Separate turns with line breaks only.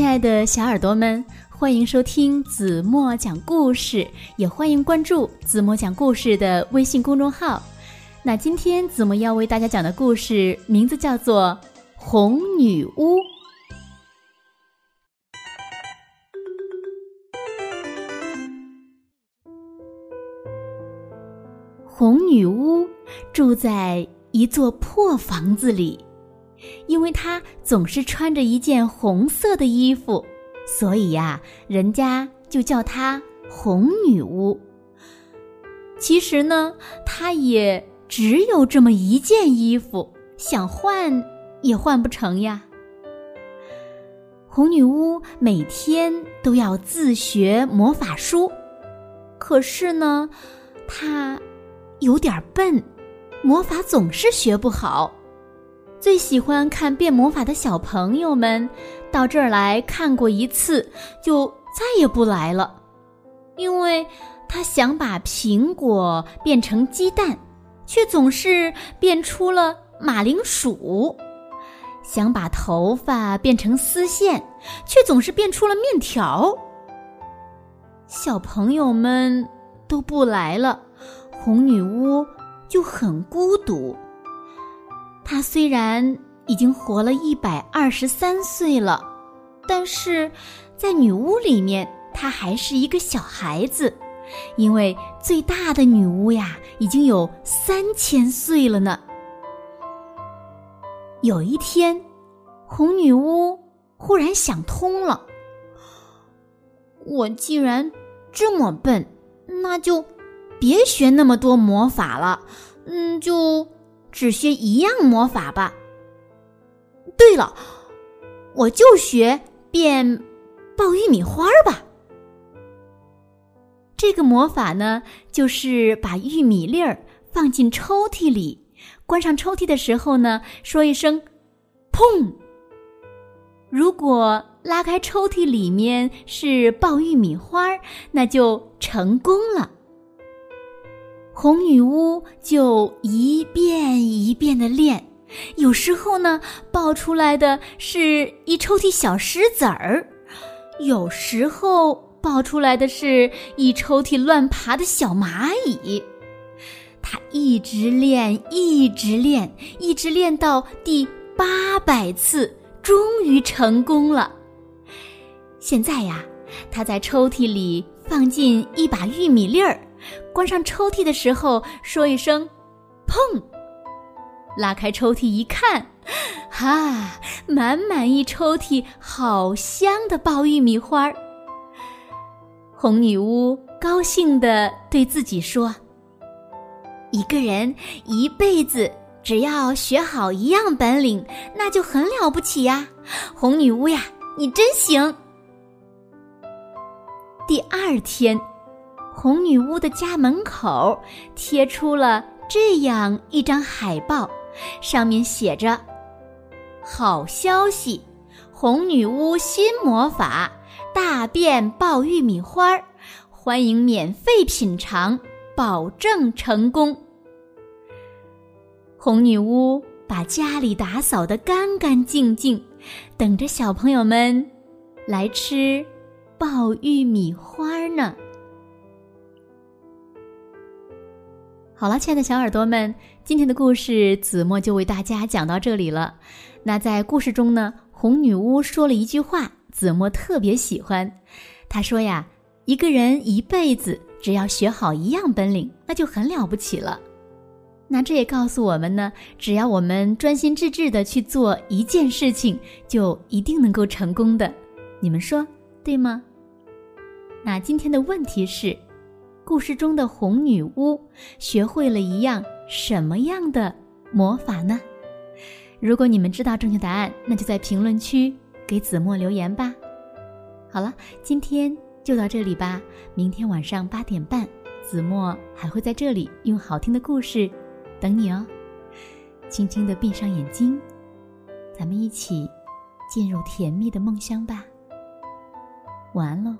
亲爱的小耳朵们，欢迎收听子墨讲故事，也欢迎关注子墨讲故事的微信公众号。那今天子墨要为大家讲的故事名字叫做《红女巫》。红女巫住在一座破房子里。因为她总是穿着一件红色的衣服，所以呀，人家就叫她红女巫。其实呢，她也只有这么一件衣服，想换也换不成呀。红女巫每天都要自学魔法书，可是呢，她有点笨，魔法总是学不好。最喜欢看变魔法的小朋友们，到这儿来看过一次，就再也不来了，因为他想把苹果变成鸡蛋，却总是变出了马铃薯；想把头发变成丝线，却总是变出了面条。小朋友们都不来了，红女巫就很孤独。她虽然已经活了一百二十三岁了，但是在女巫里面，她还是一个小孩子，因为最大的女巫呀已经有三千岁了呢。有一天，红女巫忽然想通了：我既然这么笨，那就别学那么多魔法了，嗯，就。只学一样魔法吧。对了，我就学变爆玉米花吧。这个魔法呢，就是把玉米粒儿放进抽屉里，关上抽屉的时候呢，说一声“砰”。如果拉开抽屉里面是爆玉米花，那就成功了。红女巫就一遍一遍的练，有时候呢，爆出来的是一抽屉小石子儿；有时候爆出来的是一抽屉乱爬的小蚂蚁。她一直练，一直练，一直练到第八百次，终于成功了。现在呀，她在抽屉里放进一把玉米粒儿。关上抽屉的时候，说一声“砰”，拉开抽屉一看，哈，满满一抽屉好香的爆玉米花儿。红女巫高兴地对自己说：“一个人一辈子只要学好一样本领，那就很了不起呀！红女巫呀，你真行。”第二天。红女巫的家门口贴出了这样一张海报，上面写着：“好消息，红女巫新魔法大变爆玉米花儿，欢迎免费品尝，保证成功。”红女巫把家里打扫得干干净净，等着小朋友们来吃爆玉米花呢。好了，亲爱的小耳朵们，今天的故事子墨就为大家讲到这里了。那在故事中呢，红女巫说了一句话，子墨特别喜欢。她说呀：“一个人一辈子只要学好一样本领，那就很了不起了。”那这也告诉我们呢，只要我们专心致志的去做一件事情，就一定能够成功的。你们说对吗？那今天的问题是。故事中的红女巫学会了一样什么样的魔法呢？如果你们知道正确答案，那就在评论区给子墨留言吧。好了，今天就到这里吧。明天晚上八点半，子墨还会在这里用好听的故事等你哦。轻轻的闭上眼睛，咱们一起进入甜蜜的梦乡吧。晚安喽。